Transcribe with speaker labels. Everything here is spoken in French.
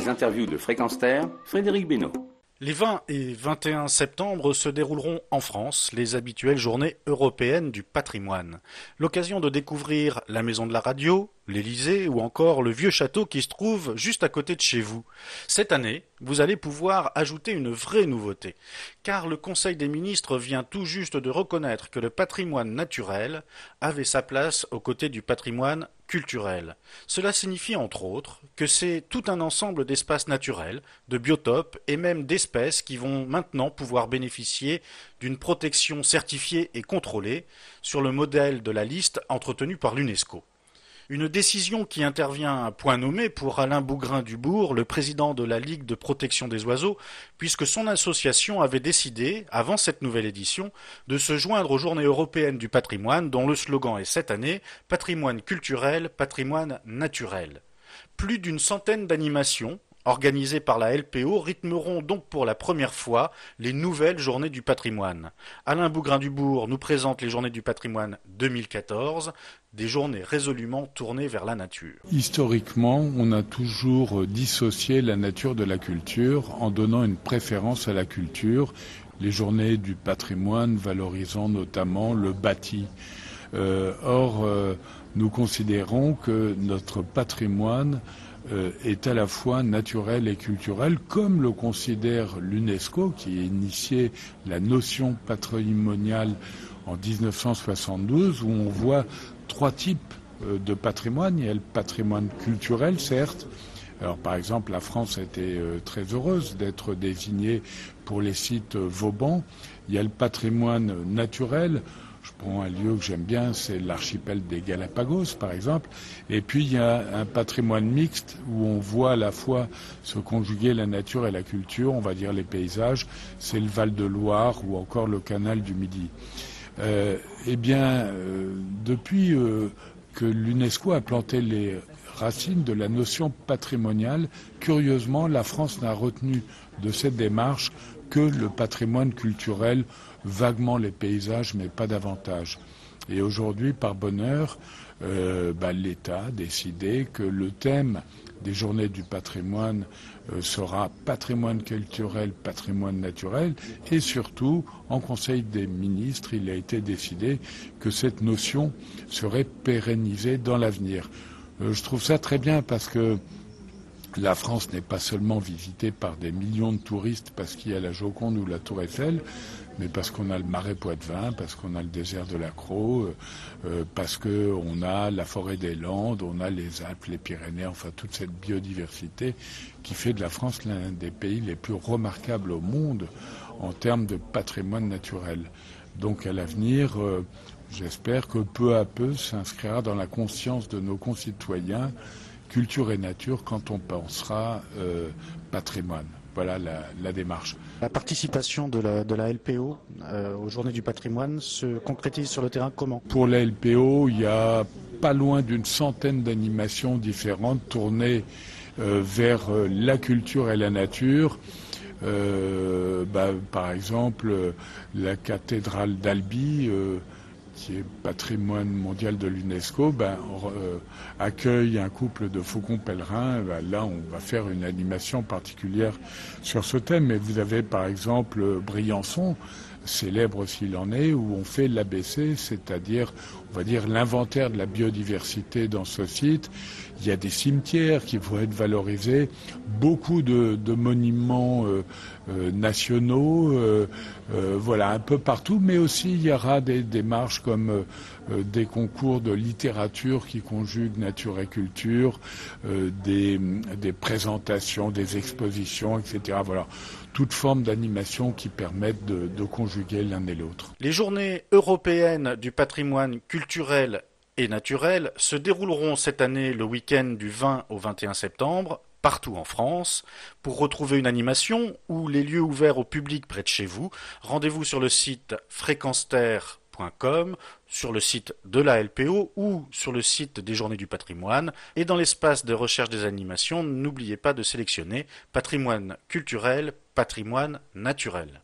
Speaker 1: Les interviews de Fréquence Frédéric Benoît.
Speaker 2: Les 20 et 21 septembre se dérouleront en France les habituelles journées européennes du patrimoine. L'occasion de découvrir la maison de la radio, l'Élysée ou encore le vieux château qui se trouve juste à côté de chez vous. Cette année, vous allez pouvoir ajouter une vraie nouveauté, car le Conseil des ministres vient tout juste de reconnaître que le patrimoine naturel avait sa place aux côtés du patrimoine culturel. Cela signifie entre autres que c'est tout un ensemble d'espaces naturels, de biotopes et même d'espèces qui vont maintenant pouvoir bénéficier d'une protection certifiée et contrôlée sur le modèle de la liste entretenue par l'UNESCO. Une décision qui intervient à point nommé pour Alain Bougrain-Dubourg, le président de la Ligue de protection des oiseaux, puisque son association avait décidé, avant cette nouvelle édition, de se joindre aux Journées européennes du patrimoine, dont le slogan est cette année Patrimoine culturel, patrimoine naturel. Plus d'une centaine d'animations, organisées par la LPO, rythmeront donc pour la première fois les nouvelles journées du patrimoine. Alain Bougrain-Dubourg nous présente les journées du patrimoine 2014, des journées résolument tournées vers la nature.
Speaker 3: Historiquement, on a toujours dissocié la nature de la culture en donnant une préférence à la culture, les journées du patrimoine valorisant notamment le bâti. Euh, or, euh, nous considérons que notre patrimoine est à la fois naturel et culturel, comme le considère l'UNESCO, qui a initié la notion patrimoniale en 1972, où on voit trois types de patrimoine. Il y a le patrimoine culturel, certes. Alors, par exemple, la France a été très heureuse d'être désignée pour les sites Vauban. Il y a le patrimoine naturel. Je prends un lieu que j'aime bien, c'est l'archipel des Galapagos, par exemple. Et puis, il y a un patrimoine mixte où on voit à la fois se conjuguer la nature et la culture, on va dire les paysages. C'est le Val de Loire ou encore le canal du Midi. Euh, eh bien, euh, depuis euh, que l'UNESCO a planté les racines de la notion patrimoniale, curieusement, la France n'a retenu de cette démarche que le patrimoine culturel, vaguement les paysages, mais pas davantage. Et aujourd'hui, par bonheur, euh, bah, l'État a décidé que le thème des journées du patrimoine euh, sera patrimoine culturel, patrimoine naturel, et surtout, en Conseil des ministres, il a été décidé que cette notion serait pérennisée dans l'avenir. Euh, je trouve ça très bien parce que la France n'est pas seulement visitée par des millions de touristes parce qu'il y a la Joconde ou la Tour Eiffel, mais parce qu'on a le marais Poitevin, parce qu'on a le désert de la Crau, euh, euh, parce qu'on a la forêt des Landes, on a les Alpes, les Pyrénées, enfin toute cette biodiversité qui fait de la France l'un des pays les plus remarquables au monde en termes de patrimoine naturel. Donc à l'avenir, euh, j'espère que peu à peu s'inscrira dans la conscience de nos concitoyens culture et nature quand on pensera euh, patrimoine. Voilà la, démarche.
Speaker 2: La participation de la, LPO euh, aux Journées du patrimoine se concrétise sur le terrain comment?
Speaker 3: Pour la LPO, il y a pas loin d'une centaine d'animations différentes tournées euh, vers la culture et la nature. Bah, par exemple, la cathédrale d'Albi qui est patrimoine mondial de l'UNESCO, ben, euh, accueille un couple de faucons pèlerins. Ben, là, on va faire une animation particulière sur ce thème. Mais vous avez par exemple Briançon, célèbre s'il en est, où on fait l'ABC, c'est-à-dire, on va dire, l'inventaire de la biodiversité dans ce site. Il y a des cimetières qui vont être valorisés, beaucoup de, monuments euh, euh, nationaux, euh, voilà, un peu partout, mais aussi il y aura des démarches comme des concours de littérature qui conjuguent nature et culture, des, présentations, des expositions, etc. Voilà toute forme d'animation qui permettent de, de conjuguer l'un et l'autre.
Speaker 2: Les journées européennes du patrimoine culturel et naturel se dérouleront cette année le week-end du 20 au 21 septembre partout en France. Pour retrouver une animation ou les lieux ouverts au public près de chez vous, rendez-vous sur le site fréquenceterre.com, sur le site de la LPO ou sur le site des Journées du patrimoine. Et dans l'espace de recherche des animations, n'oubliez pas de sélectionner patrimoine culturel, patrimoine naturel.